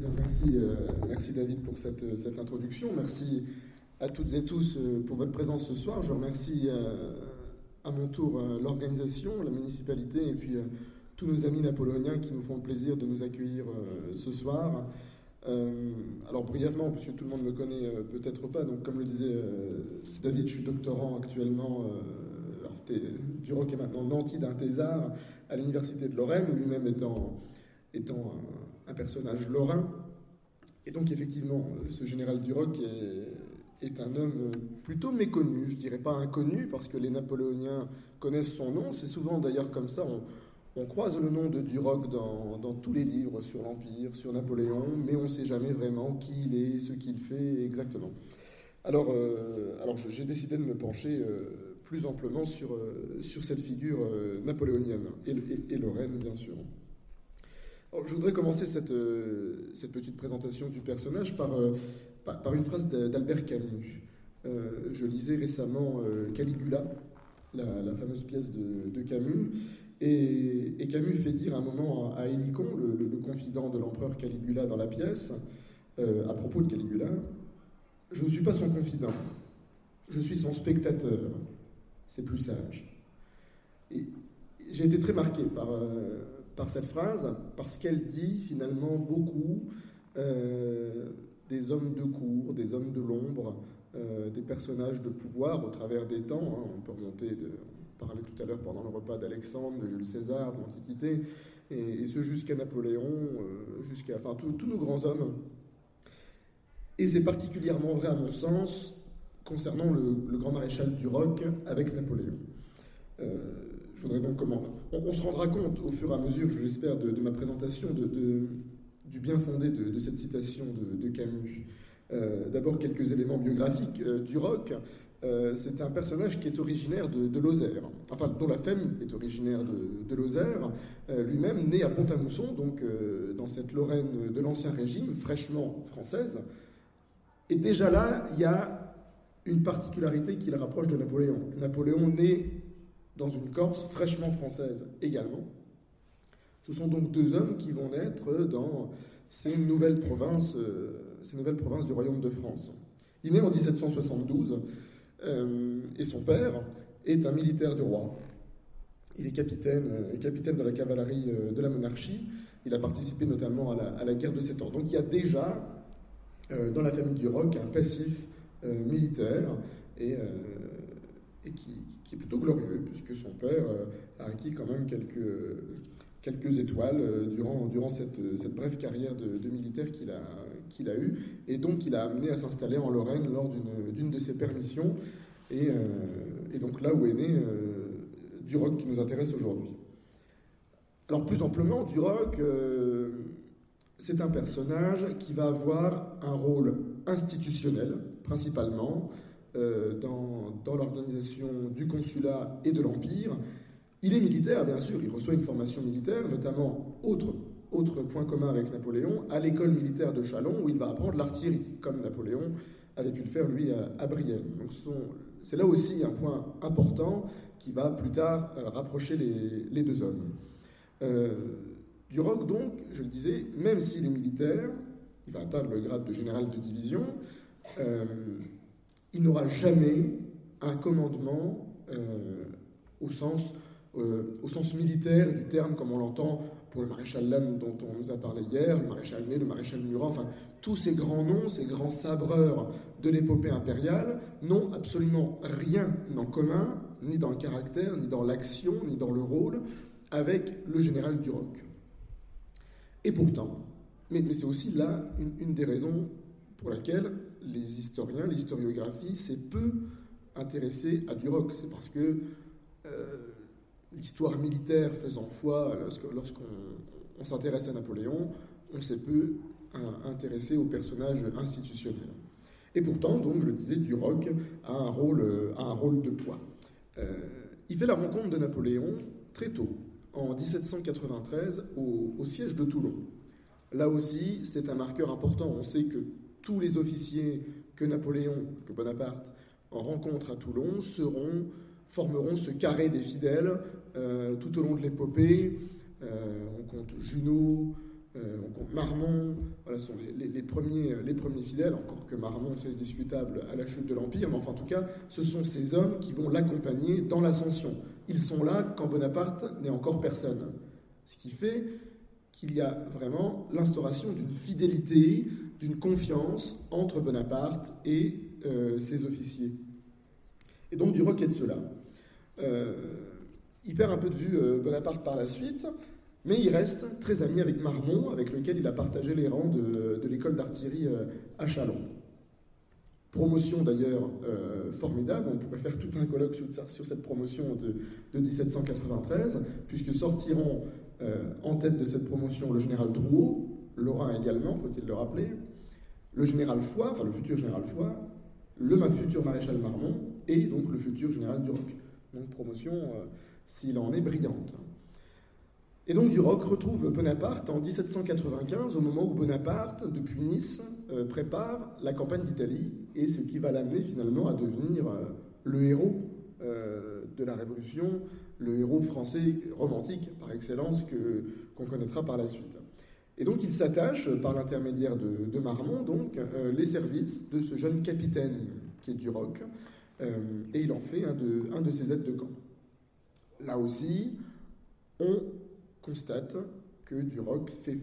Merci, euh, merci David pour cette, cette introduction. Merci à toutes et tous euh, pour votre présence ce soir. Je remercie euh, à mon tour euh, l'organisation, la municipalité et puis euh, tous nos amis napoléoniens qui nous font le plaisir de nous accueillir euh, ce soir. Euh, alors brièvement, puisque tout le monde ne me connaît euh, peut-être pas, donc comme le disait euh, David, je suis doctorant actuellement, euh, t'es- Duroc est maintenant nanti d'un thésard à l'université de Lorraine, lui-même étant, étant un, personnage lorrain. Et donc effectivement, euh, ce général Duroc est, un homme euh, plutôt méconnu, je dirais pas inconnu, parce que les Napoléoniens connaissent son nom. C'est souvent d'ailleurs comme ça, on, croise le nom de Duroc dans, tous les livres sur l'Empire, sur Napoléon, mais on ne sait jamais vraiment qui il est, ce qu'il fait exactement. Alors, euh, j'ai décidé de me pencher plus amplement sur, cette figure napoléonienne, et lorraine bien sûr. Je voudrais commencer cette, euh, cette petite présentation du personnage par, euh, une phrase d'A- d'Albert Camus. Euh, je lisais récemment Caligula, la, fameuse pièce de, Camus, et, Camus fait dire un moment à, à Hélicon, le, confident de l'empereur Caligula dans la pièce, à propos de Caligula, Je ne suis pas son confident, je suis son spectateur, c'est plus sage. J'ai été très marqué par, par cette phrase, parce qu'elle dit finalement beaucoup euh, des hommes de cour, des hommes de l'ombre, euh, des personnages de pouvoir au travers des temps. hein. On peut remonter, de, on parlait tout à l'heure pendant le repas d'Alexandre, de Jules César, de l'Antiquité, et, ce jusqu'à Napoléon, euh, jusqu'à enfin, tous- nos grands hommes. Et c'est particulièrement vrai à mon sens concernant le, grand maréchal du Roc avec Napoléon. Je voudrais donc comment on, se rendra compte au fur et à mesure, je l'espère, de, ma présentation de, du bien fondé de, cette citation de, Camus. Euh, D'abord quelques éléments biographiques euh, du Roc. Euh, c'est un personnage qui est originaire de, Lozère, enfin dont la famille est originaire de, Lozère, euh, lui-même né à Pont-à-Mousson, donc dans cette Lorraine de l'Ancien Régime, fraîchement française. Et déjà là, il y a une particularité qui le rapproche de Napoléon. Napoléon né dans une Corse fraîchement française également. Ce sont donc deux hommes qui vont naître dans ces nouvelles provinces, euh, ces nouvelles provinces du royaume de France. Il naît en 1772 euh, et son père est un militaire du roi. Il est capitaine, euh, capitaine de la cavalerie de la monarchie. Il a participé notamment à la, à la guerre de Sept Ans. Donc il y a déjà dans la famille du Roc un passif militaire et, et qui, est plutôt glorieux, puisque son père euh, a acquis quand même quelques, quelques étoiles euh, durant, durant cette, cette brève carrière de, militaire qu'il a, qu'il a eue, et donc il a amené à s'installer en Lorraine lors d'une, de ses permissions, et, euh, et donc là où est né euh, Duroc qui nous intéresse aujourd'hui. Alors plus amplement, Duroc, c'est un personnage qui va avoir un rôle institutionnel, principalement, euh, dans, l'organisation du consulat et de l'Empire. Il est militaire, bien sûr, il reçoit une formation militaire, notamment, autre, autre point commun avec Napoléon, à l'école militaire de Chalon, où il va apprendre l'artillerie, comme Napoléon avait pu le faire, lui, à, à Brienne. Donc c'est là aussi un point important qui va plus tard euh, rapprocher les, deux hommes. Euh, Duroc, donc, je le disais, même s'il est militaire, il va atteindre le grade de général de division, il n'aura jamais un commandement euh, au, sens, euh, au sens militaire du terme, comme on l'entend pour le maréchal Lannes dont on nous a parlé hier, le maréchal Ney, le maréchal Murat, enfin tous ces grands noms, ces grands sabreurs de l'épopée impériale n'ont absolument rien en commun, ni dans le caractère, ni dans l'action, ni dans le rôle, avec le général Duroc. Et pourtant, mais, c'est aussi là une des raisons pour laquelle les historiens, l'historiographie s'est peu intéressée à Duroc. C'est parce que euh, l'histoire militaire faisant foi, lorsqu'on on s'intéresse à Napoléon, on s'est peu intéressé aux personnages institutionnels. Et pourtant, donc, je le disais, Duroc a un rôle, a un rôle de poids. il fait la rencontre de Napoléon très tôt, en 1793, au, au siège de Toulon. Là aussi, c'est un marqueur important. On sait que tous les officiers que Napoléon, que Bonaparte rencontre à Toulon seront, formeront ce carré des fidèles euh, tout au long de l'épopée. Euh, on compte Junot, euh, on compte Marmont, voilà sont les, premiers, les premiers fidèles, encore que Marmont c'est discutable à la chute de l'Empire, mais enfin en tout cas, ce sont ces hommes qui vont l'accompagner dans l'ascension. Ils sont là quand Bonaparte n'est encore personne. Ce qui fait qu'il y a vraiment l'instauration d'une fidélité, d'une confiance entre Bonaparte et euh, ses officiers. Et donc du roquet de cela. Euh, il perd un peu de vue euh, Bonaparte par la suite, mais il reste très ami avec Marmont, avec lequel il a partagé les rangs de, l'école d'artillerie à Chalon. Promotion d'ailleurs formidable, on pourrait faire tout un colloque sur, cette promotion de, de 1793, puisque sortiront en tête de cette promotion le général Drouot, Lorrain également, faut-il le rappeler, le général Foy, enfin le futur général Foy, le futur maréchal Marmont et donc le futur général Duroc. Donc promotion, euh, s'il en est brillante. Et donc Duroc retrouve Bonaparte en 1795, au moment où Bonaparte, depuis Nice, euh, prépare la campagne d'Italie, et ce qui va l'amener finalement à devenir euh, le héros de la Révolution, le héros français romantique par excellence que, qu'on connaîtra par la suite. Et donc il s'attache, par l'intermédiaire de, Marmont, donc, euh, les services de ce jeune capitaine qui est Duroc, euh, et il en fait un de, un de ses aides de camp. Là aussi, on constate que Duroc fait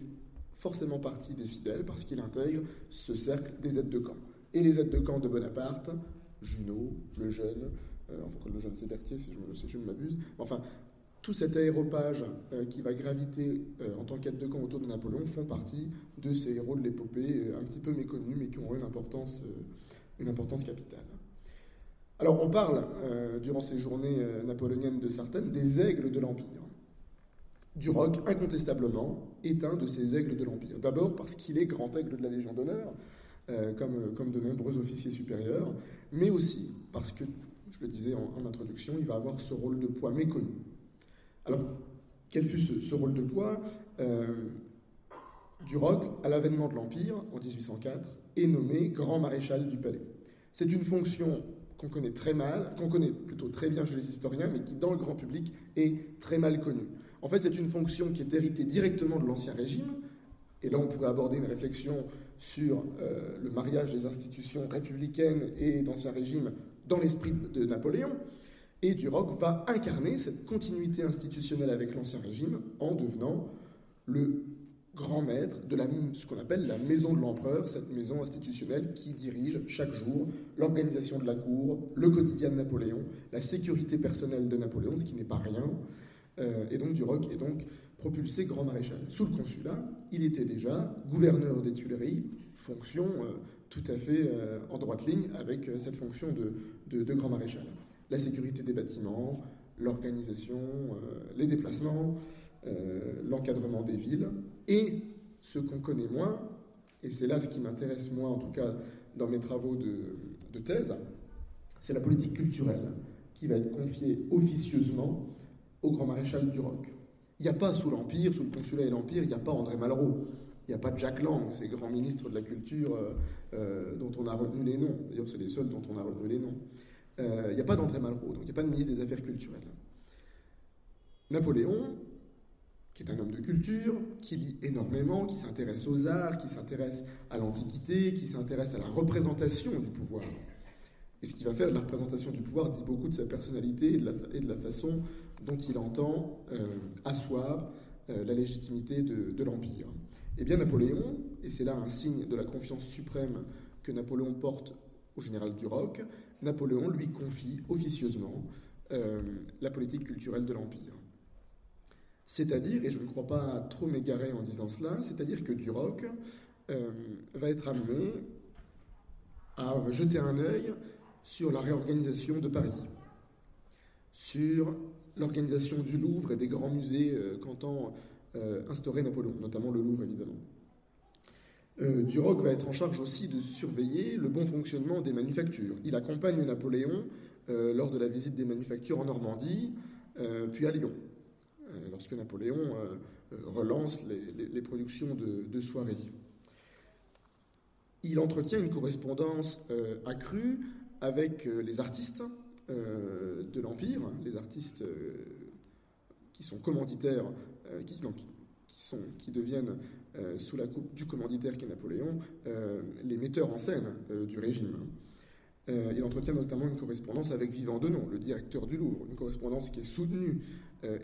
forcément partie des fidèles parce qu'il intègre ce cercle des aides de camp. Et les aides de camp de Bonaparte, Junot, le jeune, euh, enfin le jeune si m'abuse, enfin tout cet aéropage euh, qui va graviter euh, en tant qu'aide de camp autour de Napoléon font partie de ces héros de l'épopée euh, un petit peu méconnus mais qui ont une importance, une importance capitale. Alors on parle durant ces journées napoléoniennes de certaines des aigles de l'Empire. Duroc, incontestablement, est un de ces aigles de l'Empire. D'abord parce qu'il est grand aigle de la Légion d'honneur, comme, comme de nombreux officiers supérieurs, mais aussi parce que, je le disais en, introduction, il va avoir ce rôle de poids méconnu alors, quel fut ce, rôle de poids euh, Duroc, à l'avènement de l'Empire, en 1804, est nommé grand maréchal du palais. C'est une fonction qu'on connaît très mal, qu'on connaît plutôt très bien chez les historiens, mais qui, dans le grand public, est très mal connue. En fait, c'est une fonction qui est héritée directement de l'Ancien Régime, et là on pourrait aborder une réflexion sur euh, le mariage des institutions républicaines et d'Ancien Régime dans l'esprit de Napoléon. Et Duroc va incarner cette continuité institutionnelle avec l'Ancien Régime en devenant le grand maître de la, ce qu'on appelle la maison de l'empereur, cette maison institutionnelle qui dirige chaque jour l'organisation de la cour, le quotidien de Napoléon, la sécurité personnelle de Napoléon, ce qui n'est pas rien. Euh, et donc Duroc est donc propulsé grand maréchal. Sous le consulat, il était déjà gouverneur des Tuileries, fonction euh, tout à fait euh, en droite ligne avec cette fonction de, de grand maréchal la sécurité des bâtiments, l'organisation, euh, les déplacements, euh, l'encadrement des villes. Et ce qu'on connaît moins, et c'est là ce qui m'intéresse moi en tout cas dans mes travaux de, thèse, c'est la politique culturelle qui va être confiée officieusement au grand maréchal du Roc. Il n'y a pas sous l'Empire, sous le consulat et l'Empire, il n'y a pas André Malraux, il n'y a pas Jacques Lang, ces grands ministres de la culture euh, dont on a retenu les noms. D'ailleurs, c'est les seuls dont on a retenu les noms. Il euh, n'y a pas d'André Malraux, donc il n'y a pas de ministre des Affaires culturelles. Napoléon, qui est un homme de culture, qui lit énormément, qui s'intéresse aux arts, qui s'intéresse à l'Antiquité, qui s'intéresse à la représentation du pouvoir. Et ce qui va faire de la représentation du pouvoir dit beaucoup de sa personnalité et de la, façon dont il entend euh, asseoir euh, la légitimité de, de l'Empire. Eh bien, Napoléon, et c'est là un signe de la confiance suprême que Napoléon porte au général Duroc, Napoléon lui confie officieusement euh, la politique culturelle de l'Empire. C'est-à-dire, et je ne crois pas trop m'égarer en disant cela, c'est-à-dire que Duroc euh, va être amené à jeter un œil sur la réorganisation de Paris, sur l'organisation du Louvre et des grands musées euh, qu'entend instauré Napoléon, notamment le Louvre évidemment. Duroc va être en charge aussi de surveiller le bon fonctionnement des manufactures. Il accompagne Napoléon lors de la visite des manufactures en Normandie, puis à Lyon, lorsque Napoléon relance les, productions de, de soirée il entretient une correspondance euh, accrue avec euh, les artistes euh, de l'Empire, les artistes qui sont commanditaires, qui, sont, qui, deviennent, sous la coupe du commanditaire qui est Napoléon, les metteurs en scène du régime. il entretient notamment une correspondance avec Vivant Denon, le directeur du Louvre, une correspondance qui est soutenue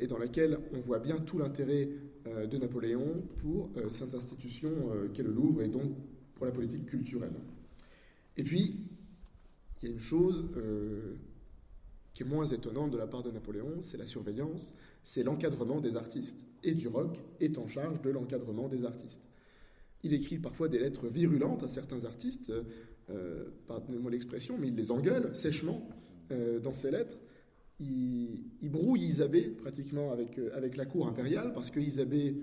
et dans laquelle on voit bien tout l'intérêt de Napoléon pour cette institution qu'est le Louvre et donc pour la politique culturelle. Et puis, il y a une chose euh, qui est moins étonnante de la part de Napoléon, c'est la surveillance, c'est l'encadrement des artistes. Et Duroc est en charge de l'encadrement des artistes. Il écrit parfois des lettres virulentes à certains artistes, euh, pardonnez-moi l'expression, mais il les engueule sèchement euh, dans ses lettres. Il, brouille Isabée pratiquement avec, euh, avec la cour impériale, parce que Isabée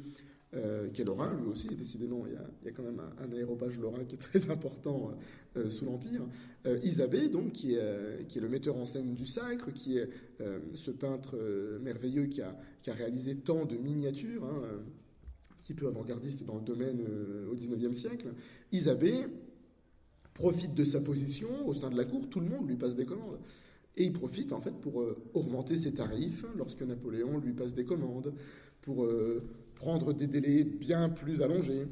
euh, qui est lorrain, lui aussi, décidément, il y a, il y a quand même un, aéropage lorrain qui est très important euh, sous l'Empire. Euh, Isabée, donc, qui est, qui est, le metteur en scène du sacre, qui est ce peintre merveilleux qui a, qui a, réalisé tant de miniatures, hein, un petit peu avant-gardiste dans le domaine au XIXe siècle. Isabée profite de sa position au sein de la cour, tout le monde lui passe des commandes. Et il profite en fait pour augmenter ses tarifs lorsque Napoléon lui passe des commandes, pour prendre des délais bien plus allongés.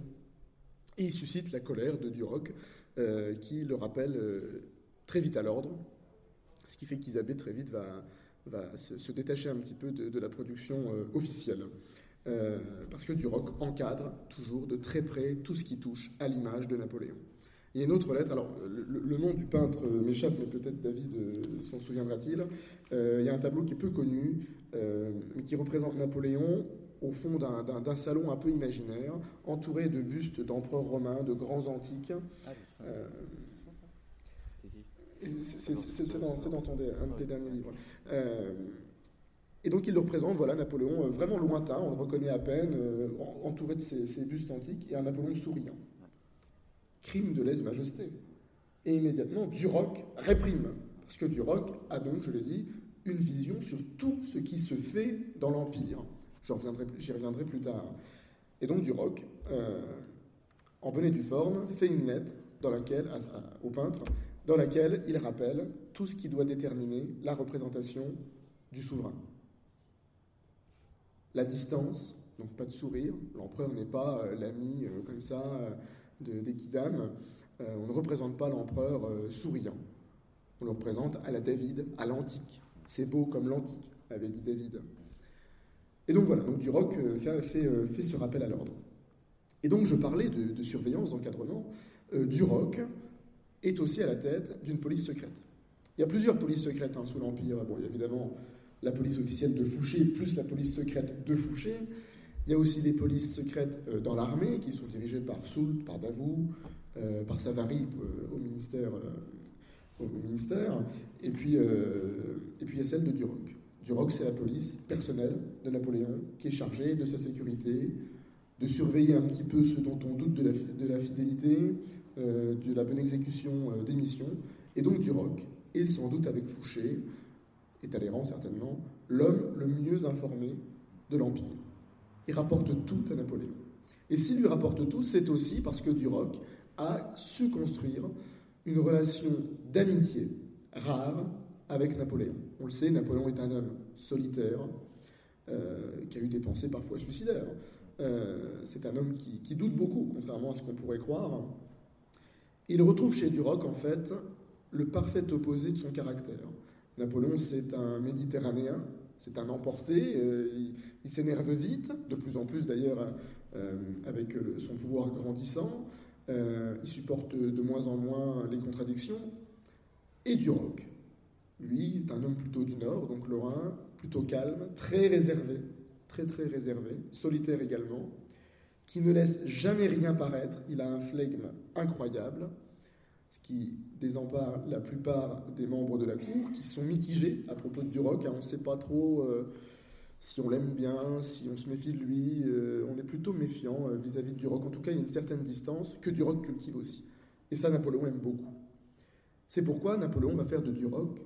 Et il suscite la colère de Duroc, euh, qui le rappelle euh, très vite à l'ordre, ce qui fait qu'Isabée très vite va, va se, détacher un petit peu de, la production euh, officielle. parce que Duroc encadre toujours de très près tout ce qui touche à l'image de Napoléon. Il y a une autre lettre, alors le, nom du peintre m'échappe, mais peut-être David s'en souviendra-t-il. il y a un tableau qui est peu connu, mais qui représente Napoléon au fond d'un salon un peu imaginaire, entouré de bustes d'empereurs romains, de grands antiques. c'est dans, ton, un de tes derniers livres. Euh, et donc il le représente, voilà, Napoléon, euh, vraiment lointain, on le reconnaît à peine, euh, entouré de ces, bustes antiques, et un Napoléon souriant. Crime de lèse-majesté. Et immédiatement, Duroc réprime, parce que Duroc a donc, je l'ai dit, une vision sur tout ce qui se fait dans l'Empire. J'y reviendrai, plus tard. Et donc Duroc, euh, en bonnet du forme, fait une lettre au peintre dans laquelle il rappelle tout ce qui doit déterminer la représentation du souverain. La distance, donc pas de sourire, l'empereur n'est pas euh, l'ami euh, comme ça euh, d'Equidam, on ne représente pas l'empereur souriant, on le représente à la David, à l'antique. C'est beau comme l'antique, avait dit David. Et donc voilà, donc Duroc euh, fait, euh, fait, ce rappel à l'ordre. Et donc je parlais de, surveillance, d'encadrement. Euh, Duroc est aussi à la tête d'une police secrète. Il y a plusieurs polices secrètes hein, sous l'Empire. Bon, il y a évidemment la police officielle de Fouché, plus la police secrète de Fouché. Il y a aussi des polices secrètes dans l'armée qui sont dirigées par Soult, par Davout, par Savary au, ministère, au ministère. Et puis, et puis il y a celle de Duroc. Duroc, c'est la police personnelle de Napoléon qui est chargée de sa sécurité, de surveiller un petit peu ce dont on doute de la, fidélité, euh, de la bonne exécution euh, des missions. Et donc Duroc est sans doute avec Fouché, et Talleyrand certainement, l'homme le mieux informé de l'Empire. Il rapporte tout à Napoléon. Et s'il lui rapporte tout, c'est aussi parce que Duroc a su construire une relation d'amitié rare avec Napoléon. On le sait, Napoléon est un homme solitaire, euh, qui a eu des pensées parfois suicidaires. Euh, c'est un homme qui, doute beaucoup, contrairement à ce qu'on pourrait croire. Il retrouve chez Duroc, en fait, le parfait opposé de son caractère. Napoléon, c'est un méditerranéen, c'est un emporté, euh, il, s'énerve vite, de plus en plus d'ailleurs avec son pouvoir grandissant, il supporte de moins en moins les contradictions. Et Duroc, lui, c'est un homme plutôt du Nord, donc lorrain, plutôt calme, très réservé, très très réservé, solitaire également, qui ne laisse jamais rien paraître. Il a un flegme incroyable, ce qui désempare la plupart des membres de la cour, qui sont mitigés à propos de Duroc. Hein. on ne sait pas trop euh, si on l'aime bien, si on se méfie de lui, euh, on est plutôt méfiant euh, vis-à-vis du rock. En tout cas, il y a une certaine distance que du rock cultive aussi. Et ça, Napoléon aime beaucoup. C'est pourquoi Napoléon va faire de Duroc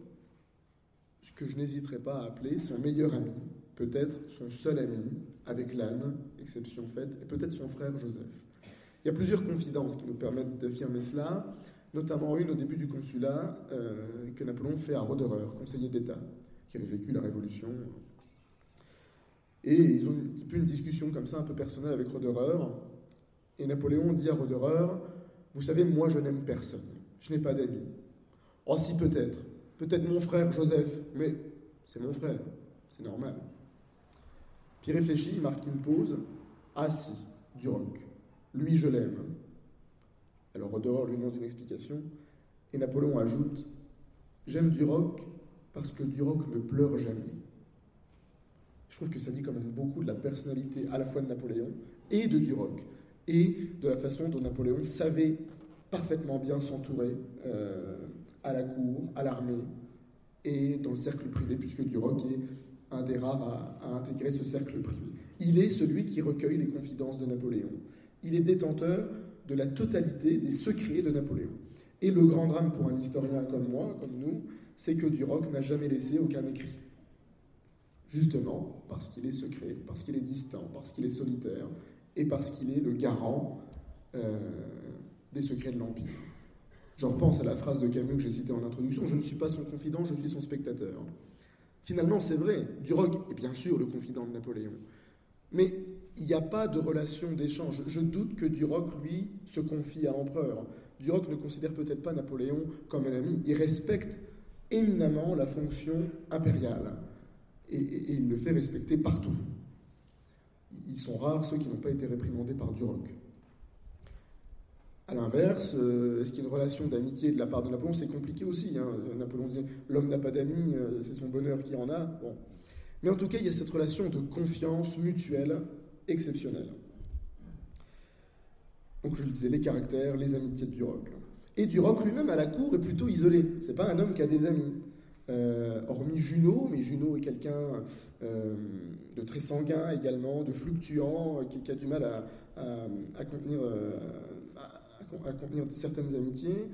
ce que je n'hésiterai pas à appeler son meilleur ami, peut-être son seul ami, avec l'âne, exception faite, et peut-être son frère Joseph. Il y a plusieurs confidences qui nous permettent d'affirmer cela, notamment une au début du consulat euh, que Napoléon fait à Roderer, conseiller d'État, qui avait vécu la Révolution. Et ils ont un petit peu une discussion comme ça, un peu personnelle avec Roderer. Et Napoléon dit à Roderer Vous savez, moi je n'aime personne, je n'ai pas d'amis. Oh, si peut-être, peut-être mon frère Joseph, mais c'est mon frère, c'est normal. Puis réfléchit, il marque une pause. Ah si, Duroc. Lui, je l'aime. Alors Roderer lui demande une explication. Et Napoléon ajoute J'aime Duroc parce que Duroc ne pleure jamais. Je trouve que ça dit quand même beaucoup de la personnalité à la fois de Napoléon et de Duroc, et de la façon dont Napoléon savait parfaitement bien s'entourer euh, à la cour, à l'armée et dans le cercle privé, puisque Duroc est un des rares à, intégrer ce cercle privé. Il est celui qui recueille les confidences de Napoléon. Il est détenteur de la totalité des secrets de Napoléon. Et le grand drame pour un historien comme moi, comme nous, c'est que Duroc n'a jamais laissé aucun écrit. Justement parce qu'il est secret, parce qu'il est distant, parce qu'il est solitaire et parce qu'il est le garant euh, des secrets de l'Empire. Je repense à la phrase de Camus que j'ai citée en introduction, je ne suis pas son confident, je suis son spectateur. Finalement, c'est vrai, Duroc est bien sûr le confident de Napoléon. Mais il n'y a pas de relation d'échange. Je doute que Duroc, lui, se confie à l'empereur. Duroc ne considère peut-être pas Napoléon comme un ami. Il respecte éminemment la fonction impériale. Et il le fait respecter partout. Ils sont rares ceux qui n'ont pas été réprimandés par Duroc. À l'inverse, euh, est-ce qu'il y a une relation d'amitié de la part de Napoléon? C'est compliqué aussi. Hein. Napoléon disait l'homme n'a pas d'amis, euh, c'est son bonheur qui en a. Bon. Mais en tout cas, il y a cette relation de confiance mutuelle exceptionnelle. Donc je le disais, les caractères, les amitiés de Duroc. Et Duroc lui-même à la cour est plutôt isolé. C'est pas un homme qui a des amis. Euh, hormis Junot, mais Junot est quelqu'un de très sanguin également, de fluctuant, qui, a du mal à, contenir contenir certaines amitiés,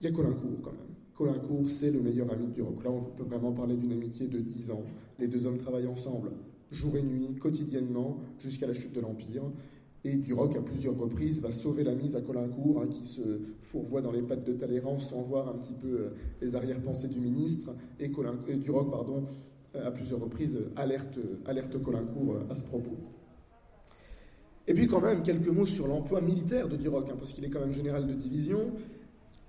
il y a Colincourt quand même. Colincourt, c'est le meilleur ami de Duroc. Là, on peut vraiment parler d'une amitié de 10 ans. Les deux hommes travaillent ensemble, jour et nuit, quotidiennement, jusqu'à la chute de l'Empire. Et Duroc, à plusieurs reprises, va sauver la mise à Colincourt, hein, qui se fourvoie dans les pattes de Talleyrand sans voir un petit peu euh, les arrière-pensées du ministre. Et, Duroc, pardon, euh, à plusieurs reprises, alerte, alerte Colincourt euh, à ce propos. Et puis quand même quelques mots sur l'emploi militaire de Duroc, hein, parce qu'il est quand même général de division,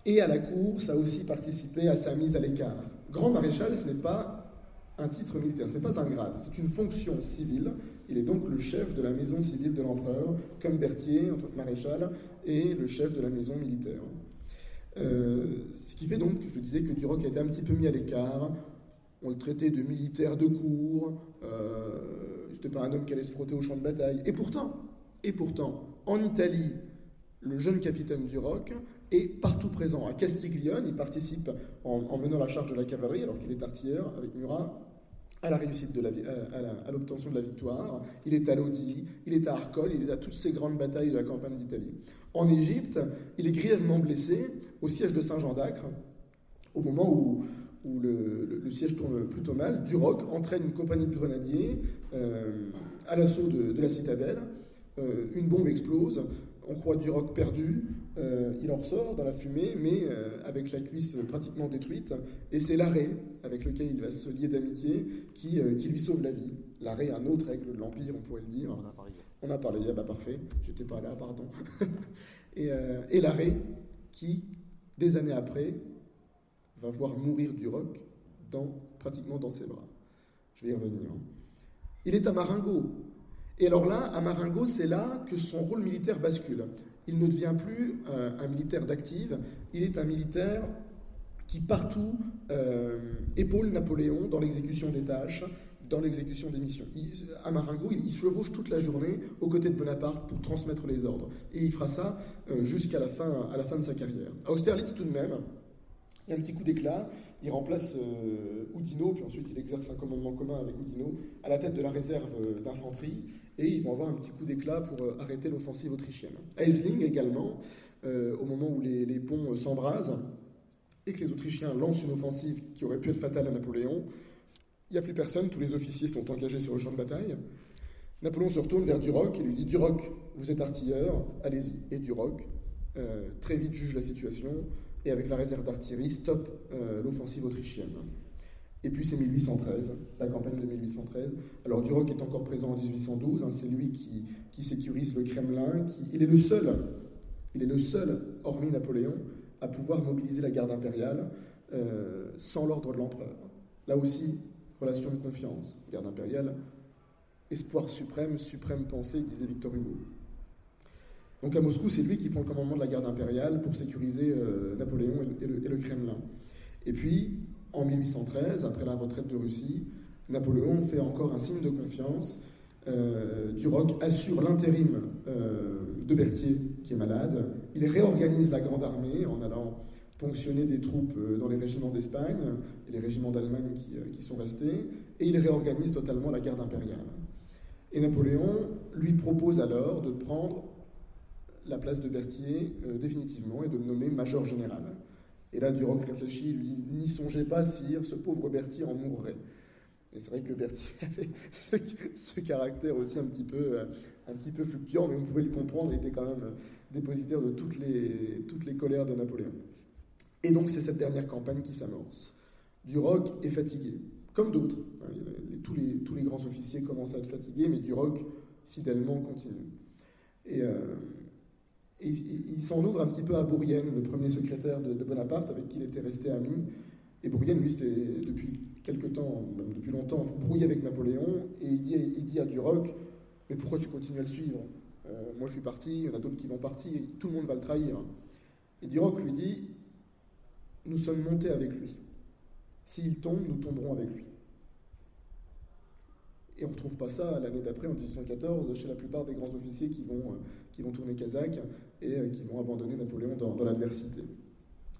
et à la cour, ça a aussi participé à sa mise à l'écart. Grand maréchal, ce n'est pas un titre militaire, ce n'est pas un grade, c'est une fonction civile. Il est donc le chef de la maison civile de l'empereur, comme Berthier en tant que maréchal, et le chef de la maison militaire. Euh, ce qui fait donc, je disais, que Duroc a été un petit peu mis à l'écart. On le traitait de militaire de cour, euh, c'était pas un homme qui allait se frotter au champ de bataille. Et pourtant, et pourtant, en Italie, le jeune capitaine du Roc est partout présent. À Castiglione, il participe en, menant la charge de la cavalerie, alors qu'il est artilleur avec Murat, à la réussite de à l'obtention de la victoire. Il est à Lodi, il est à Arcole, il est à toutes ces grandes batailles de la campagne d'Italie. En Égypte, il est grièvement blessé au siège de Saint-Jean d'Acre, au moment où, le, siège tourne plutôt mal. Duroc entraîne une compagnie de grenadiers euh, à l'assaut de la citadelle. Euh, une bombe explose, on croit du roc perdu, euh, il en ressort dans la fumée, mais euh, avec la cuisse pratiquement détruite, et c'est l'arrêt avec lequel il va se lier d'amitié qui, lui sauve la vie. L'arrêt, un autre aigle de l'Empire, on pourrait le dire. On a parlé. On a parlé, ah bah parfait, j'étais pas là, pardon. et, et l'arrêt qui, des années après, va voir mourir du roc dans, pratiquement dans ses bras. Je vais y revenir. Il est à Marengo, et alors là, à Marengo, c'est là que son rôle militaire bascule. Il ne devient plus euh, un militaire d'active, il est un militaire qui partout euh, épaule Napoléon dans l'exécution des tâches, dans l'exécution des missions. à Marengo, il, se chevauche toute la journée aux côtés de Bonaparte pour transmettre les ordres. Et il fera ça euh, jusqu'à la fin, à la fin de sa carrière. À Austerlitz, tout de même, y a un petit coup d'éclat. il remplace Oudinot, puis ensuite il exerce un commandement commun avec Oudinot à la tête de la réserve d'infanterie, et ils vont avoir un petit coup d'éclat pour arrêter l'offensive autrichienne. Eisling également, au moment où les, les ponts s'embrasent, et que les Autrichiens lancent une offensive qui aurait pu être fatale à Napoléon, il n'y a plus personne, tous les officiers sont engagés sur le champ de bataille. Napoléon se retourne vers Duroc et lui dit Duroc, vous êtes artilleur, allez-y. Et Duroc, euh, très vite, juge la situation et avec la réserve d'artillerie, stoppe euh, l'offensive autrichienne. Et puis c'est 1813, la campagne de 1813. Alors Duroc est encore présent en 1812, hein, c'est lui qui, sécurise le Kremlin, il est le seul, il est le seul, hormis Napoléon, à pouvoir mobiliser la garde impériale euh, sans l'ordre de l'empereur. Là aussi, relation de confiance. Garde impériale, espoir suprême, suprême pensée, disait Victor Hugo. Donc à Moscou, c'est lui qui prend le commandement de la garde impériale pour sécuriser euh, Napoléon et le, Kremlin. Et puis, en 1813, après la retraite de Russie, Napoléon fait encore un signe de confiance. Euh, Duroc assure l'intérim euh, de Berthier, qui est malade. Il réorganise la grande armée en allant ponctionner des troupes dans les régiments d'Espagne et les régiments d'Allemagne qui, qui, sont restés, et il réorganise totalement la garde impériale. Et Napoléon lui propose alors de prendre la place de Berthier euh, définitivement et de le nommer major général. Et là, Duroc réfléchit, lui dit N'y songez pas, sire, ce pauvre Berthier en mourrait. Et c'est vrai que Berthier avait ce, caractère aussi un petit, peu, un petit peu fluctuant, mais vous pouvez le comprendre, il était quand même dépositaire de toutes les, toutes les colères de Napoléon. Et donc c'est cette dernière campagne qui s'amorce. Duroc est fatigué, comme d'autres. Hein, tous, les, tous les grands officiers commencent à être fatigués, mais Duroc, fidèlement, continue. Et, euh, il s'en ouvre un petit peu à Bourrienne, le premier secrétaire de, Bonaparte, avec qui il était resté ami. Et Bourrienne, lui, c'était depuis quelque temps, même depuis longtemps, brouillé avec Napoléon, et il dit, il dit à Duroc, mais pourquoi tu continues à le suivre euh, Moi, je suis parti, il y en a d'autres qui vont partir, tout le monde va le trahir. Et Duroc lui dit, nous sommes montés avec lui. S'il tombe, nous tomberons avec lui. Et on ne retrouve pas ça l'année d'après, en 1814, chez la plupart des grands officiers qui vont, euh, qui vont tourner kazakh et euh, qui vont abandonner Napoléon dans, l'adversité.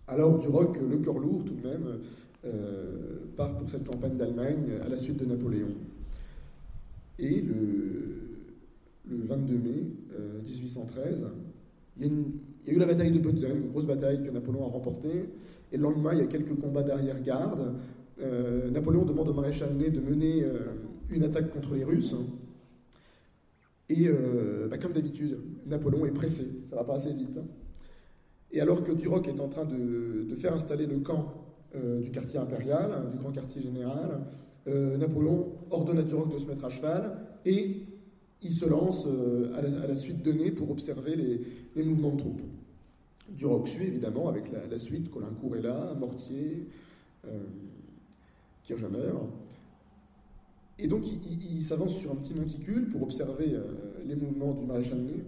Alors Duroc, le cœur lourd tout de même, euh, part pour cette campagne d'Allemagne à la suite de Napoléon. Et le, le 22 mai 1813, il y, a eu la bataille de Potsdam, une grosse bataille que Napoléon a remportée. Et le lendemain, il y a quelques combats d'arrière-garde. Napoléon demande au maréchal Ney de mener une attaque contre les Russes. Et euh, bah, comme d'habitude, Napoléon est pressé, ça va pas assez vite. Et alors que Duroc est en train de, faire installer le camp du quartier impérial, du grand quartier général, Napoléon ordonne à Duroc de se mettre à cheval et il se lance à la, suite de Ney pour observer les mouvements de troupes. Duroc suit évidemment avec la, suite, Colincourt est là, Mortier, euh, Kirchhammer. Et donc il, s'avance sur un petit monticule pour observer euh, les mouvements du maréchal Ney.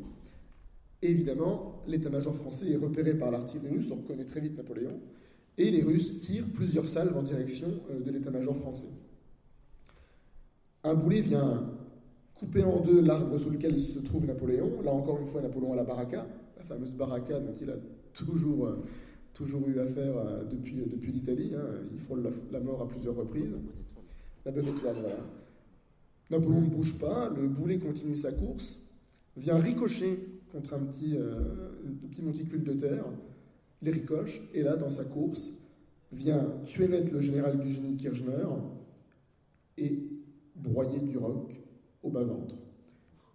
Et évidemment, l'état-major français est repéré par l'artillerie russe, on reconnaît très vite Napoléon, et les Russes tirent plusieurs salves en direction euh, de l'état-major français. Un boulet vient couper en deux l'arbre sous lequel se trouve Napoléon. Là encore une fois, Napoléon à la baraka la fameuse baraka dont il a toujours, euh, toujours eu affaire depuis, depuis l'Italie. Hein. Il frôle la, mort à plusieurs reprises. La bonne étoile, voilà. Napoléon ne bouge pas, le boulet continue sa course, vient ricocher contre un petit, euh, monticule de terre, les ricoche, et là, dans sa course, vient tuer net le général du génie Kirchner et broyer Duroc au bas-ventre.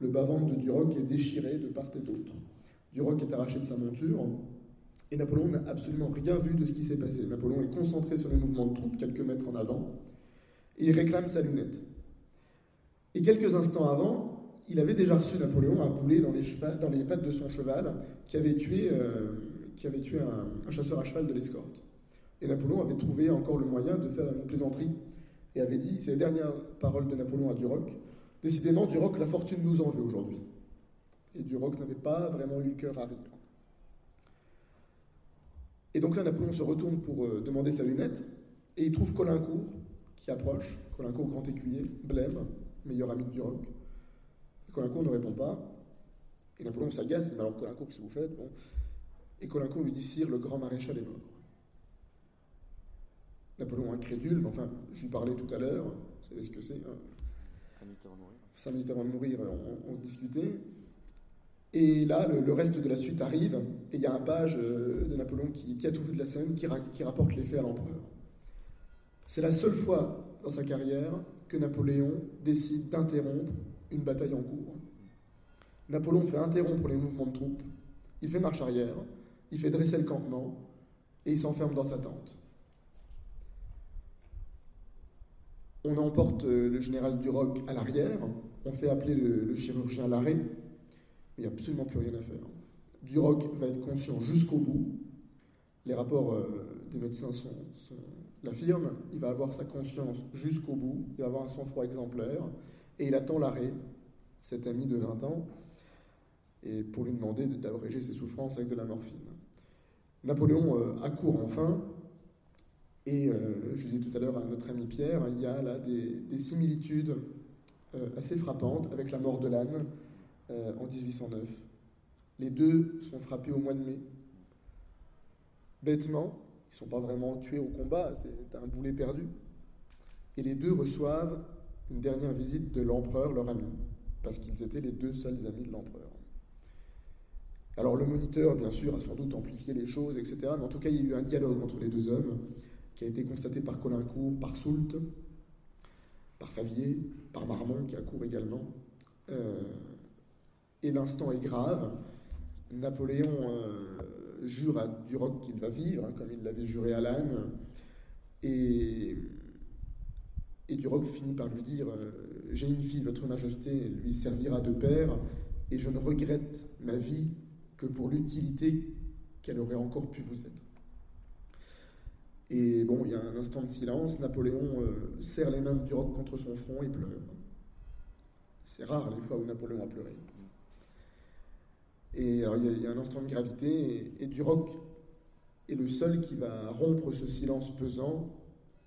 Le bas-ventre de Duroc est déchiré de part et d'autre. Duroc est arraché de sa monture, et Napoléon n'a absolument rien vu de ce qui s'est passé. Napoléon est concentré sur les mouvements de troupes quelques mètres en avant, et il réclame sa lunette. Et quelques instants avant, il avait déjà reçu Napoléon un boulet dans les, pattes de son cheval qui avait tué, euh, un, chasseur à cheval de l'escorte. Et Napoléon avait trouvé encore le moyen de faire une plaisanterie et avait dit, les dernières paroles de Napoléon à Duroc, décidément Duroc, la fortune nous en veut aujourd'hui et Duroc n'avait pas vraiment eu le cœur à rire. Et donc là, Napoléon se retourne pour euh, demander sa lunette, et il trouve Colincourt qui approche, Colincourt grand écuyer, blême, meilleur ami de Duroc. Et Colincourt ne répond pas, et Napoléon s'agace, mais alors Colincourt, qu'est-ce que vous faites bon? Et Colincourt lui dit Sire, le grand maréchal est mort. Napoléon incrédule, mais enfin, je lui parlais tout à l'heure, vous savez ce que c'est hein? Cinq minutes avant de mourir. Cinq minutes avant de mourir, on, on se discutait. Et là, le, le, reste de la suite arrive, et il y a un page de Napoléon qui, qui, a tout vu de la scène, qui, ra, qui rapporte les faits à l'empereur. C'est la seule fois dans sa carrière que Napoléon décide d'interrompre une bataille en cours. Napoléon fait interrompre les mouvements de troupes, il fait marche arrière, il fait dresser le campement, et il s'enferme dans sa tente. On emporte le général Duroc à l'arrière, on fait appeler le, chirurgien à l'arrêt, il n'y a absolument plus rien à faire. Duroc va être conscient jusqu'au bout. Les rapports euh, des médecins sont, l'affirment. Il va avoir sa conscience jusqu'au bout. Il va avoir un sang-froid exemplaire. Et il attend l'arrêt, cet ami de 20 ans, et pour lui demander d'abréger ses souffrances avec de la morphine. Napoléon euh, accourt enfin. Et euh, je disais tout à l'heure à notre ami Pierre, il y a là des, des similitudes euh, assez frappantes avec la mort de l'âne en 1809. Les deux sont frappés au mois de mai. Bêtement, ils ne sont pas vraiment tués au combat, c'est un boulet perdu. Et les deux reçoivent une dernière visite de l'empereur, leur ami, parce qu'ils étaient les deux seuls amis de l'empereur. Alors le moniteur, bien sûr, a sans doute amplifié les choses, etc. Mais en tout cas, il y a eu un dialogue entre les deux hommes qui a été constaté par Colincourt, par Soult, par Favier, par Marmont, qui accourt également. Euh, et l'instant est grave. Napoléon euh, jure à Duroc qu'il va vivre, hein, comme il l'avait juré à l'âne. Et, Duroc finit par lui dire euh, J'ai une fille, votre majesté lui servira de père, et je ne regrette ma vie que pour l'utilité qu'elle aurait encore pu vous être. Et bon, il y a un instant de silence. Napoléon euh, serre les mains de Duroc contre son front et pleure. C'est rare les fois où Napoléon a pleuré. Et alors, il, y a, un instant de gravité, et, et, Duroc est le seul qui va rompre ce silence pesant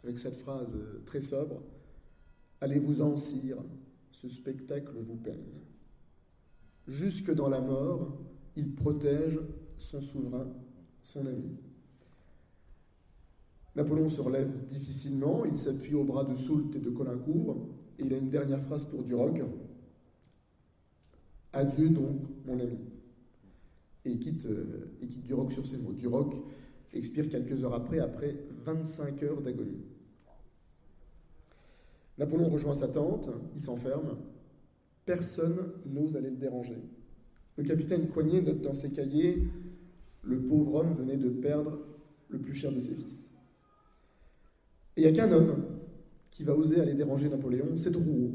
avec cette phrase très sobre Allez-vous-en, sire, ce spectacle vous peine. Jusque dans la mort, il protège son souverain, son ami. Napoléon se relève difficilement, il s'appuie au bras de Soult et de Colincourt, et il a une dernière phrase pour Duroc Adieu donc, mon ami et quitte Duroc sur ces mots. Duroc expire quelques heures après, après 25 heures d'agonie. Napoléon rejoint sa tente, il s'enferme. Personne n'ose aller le déranger. Le capitaine Coignet note dans ses cahiers Le pauvre homme venait de perdre le plus cher de ses fils. Et il n'y a qu'un homme qui va oser aller déranger Napoléon, c'est Drouot.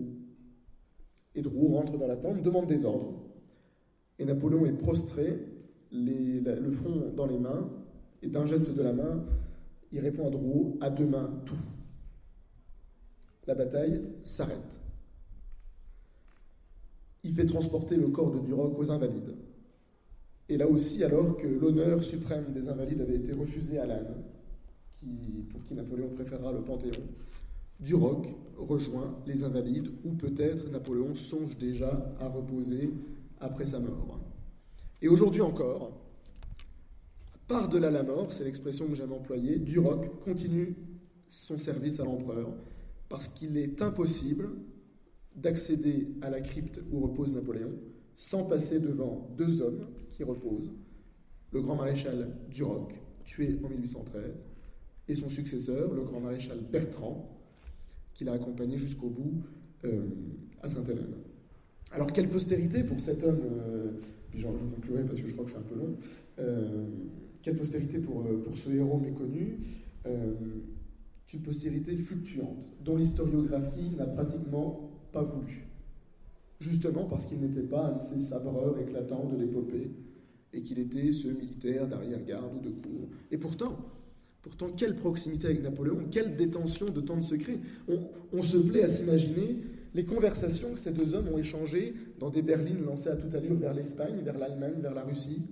Et Drouot rentre dans la tente, demande des ordres. Et Napoléon est prostré, le front dans les mains, et d'un geste de la main, il répond à Drouot à deux mains, tout. La bataille s'arrête. Il fait transporter le corps de Duroc aux Invalides. Et là aussi, alors que l'honneur suprême des Invalides avait été refusé à l'âne, pour qui Napoléon préférera le Panthéon, Duroc rejoint les Invalides, où peut-être Napoléon songe déjà à reposer après sa mort. Et aujourd'hui encore, par-delà la mort, c'est l'expression que j'aime employer, Duroc continue son service à l'empereur parce qu'il est impossible d'accéder à la crypte où repose Napoléon sans passer devant deux hommes qui reposent, le grand maréchal Duroc, tué en 1813, et son successeur, le grand maréchal Bertrand, qui l'a accompagné jusqu'au bout euh, à Sainte-Hélène. Alors, quelle postérité pour cet homme, euh, je conclurai parce que je crois que je suis un peu long, euh, quelle postérité pour, pour ce héros méconnu euh, Une postérité fluctuante, dont l'historiographie n'a pratiquement pas voulu. Justement parce qu'il n'était pas un de ces sabreurs éclatants de l'épopée, et qu'il était ce militaire d'arrière-garde ou de cour. Et pourtant, pourtant, quelle proximité avec Napoléon, quelle détention de tant de secrets. On, on se plaît à s'imaginer les conversations que ces deux hommes ont échangées dans des berlines lancées à toute allure vers l'Espagne, vers l'Allemagne, vers la Russie,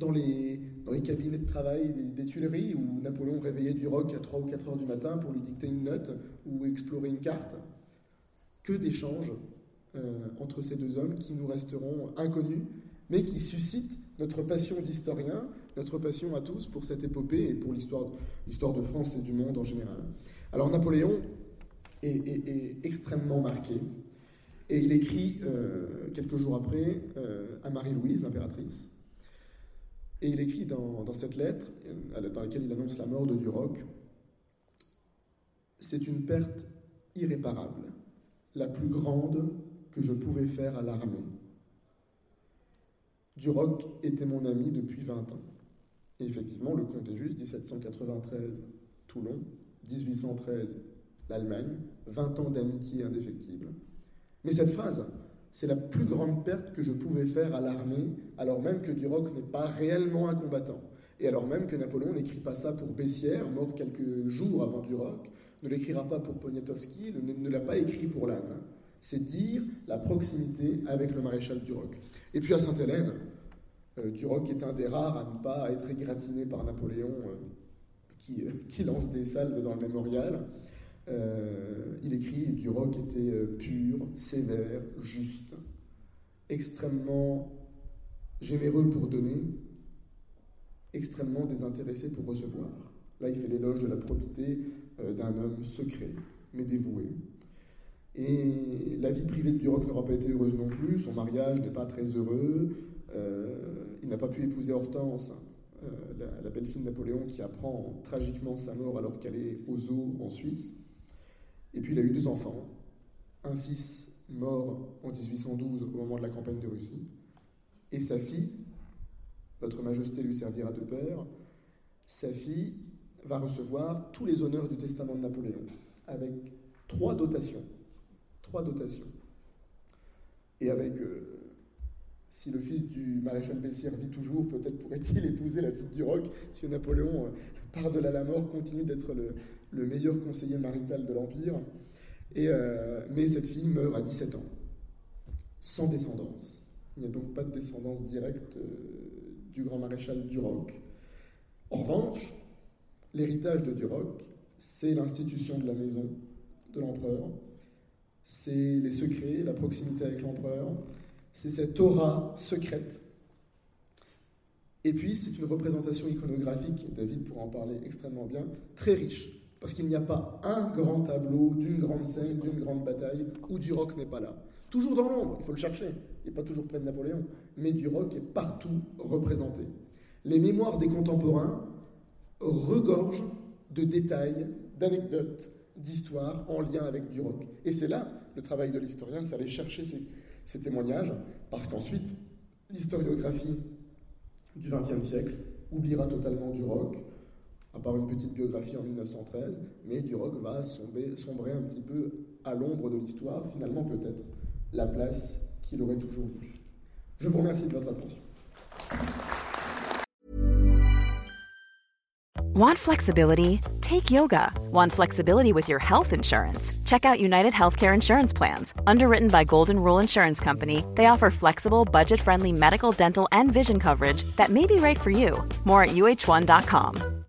dans les, dans les cabinets de travail des, Tuileries, où Napoléon réveillait Duroc à 3 ou 4 heures du matin pour lui dicter une note ou explorer une carte. Que d'échanges euh, entre ces deux hommes qui nous resteront inconnus, mais qui suscitent notre passion d'historien notre passion à tous pour cette épopée et pour l'histoire de France et du monde en général. Alors Napoléon est, extrêmement marqué et il écrit euh, quelques jours après euh, à Marie-Louise, l'impératrice, et il écrit dans, cette lettre, euh, dans laquelle il annonce la mort de Duroc, c'est une perte irréparable, la plus grande que je pouvais faire à l'armée. Duroc était mon ami depuis 20 ans. Et effectivement, le compte est juste, 1793, Toulon, 1813, l'Allemagne, 20 ans d'amitié indéfectible. Mais cette phrase, c'est la plus grande perte que je pouvais faire à l'armée, alors même que Duroc n'est pas réellement un combattant. Et alors même que Napoléon n'écrit pas ça pour Bessières, mort quelques jours avant Duroc, ne l'écrira pas pour Poniatowski, ne, l'a pas écrit pour Lannes. C'est dire la proximité avec le maréchal Duroc. Et puis à Sainte-Hélène, euh, Duroc est un des rares à ne pas être égratigné par Napoléon euh, qui, euh, qui, lance des salves dans le mémorial. Il écrit Duroc était pur, sévère, juste, extrêmement généreux pour donner, extrêmement désintéressé pour recevoir. Là, il fait l'éloge de la probité d'un homme secret, mais dévoué. Et la vie privée de Duroc n'aura pas été heureuse non plus, son mariage n'est pas très heureux, euh, il n'a pas pu épouser Hortense, euh, la, belle-fille de Napoléon, qui apprend tragiquement sa mort alors qu'elle est aux eaux en Suisse. Et puis il a eu deux enfants, un fils mort en 1812 au moment de la campagne de Russie, et sa fille, Votre Majesté lui servira de père, sa fille va recevoir tous les honneurs du testament de Napoléon, avec trois dotations. Trois dotations. Et avec euh, si le fils du maréchal Bessières vit toujours, peut-être pourrait-il épouser la fille du roc, si Napoléon, euh, par-delà la mort, continue d'être le, meilleur conseiller marital de l'Empire. Euh, mais cette fille meurt à 17 ans, sans descendance. Il n'y a donc pas de descendance directe euh, du grand maréchal Duroc. En revanche, l'héritage de Duroc, c'est l'institution de la maison de l'empereur, c'est les secrets, la proximité avec l'empereur, c'est cette aura secrète. Et puis, c'est une représentation iconographique, David pourra en parler extrêmement bien, très riche. Parce qu'il n'y a pas un grand tableau d'une grande scène, d'une grande bataille, où Duroc n'est pas là. Toujours dans l'ombre, il faut le chercher. Il n'est pas toujours près de Napoléon. Mais Duroc est partout représenté. Les mémoires des contemporains regorgent de détails, d'anecdotes, d'histoires en lien avec Duroc. Et c'est là le travail de l'historien, c'est aller chercher ces, ces témoignages, parce qu'ensuite, l'historiographie du XXe siècle oubliera totalement Duroc, à part une petite biographie en 1913, mais Duroc va sombrer, sombrer un petit peu à l'ombre de l'histoire, finalement peut-être la place qu'il aurait toujours vue. Je vous remercie de votre attention. Want flexibility? Take yoga. Want flexibility with your health insurance? Check out United Healthcare Insurance Plans. Underwritten by Golden Rule Insurance Company, they offer flexible, budget friendly medical, dental, and vision coverage that may be right for you. More at uh1.com.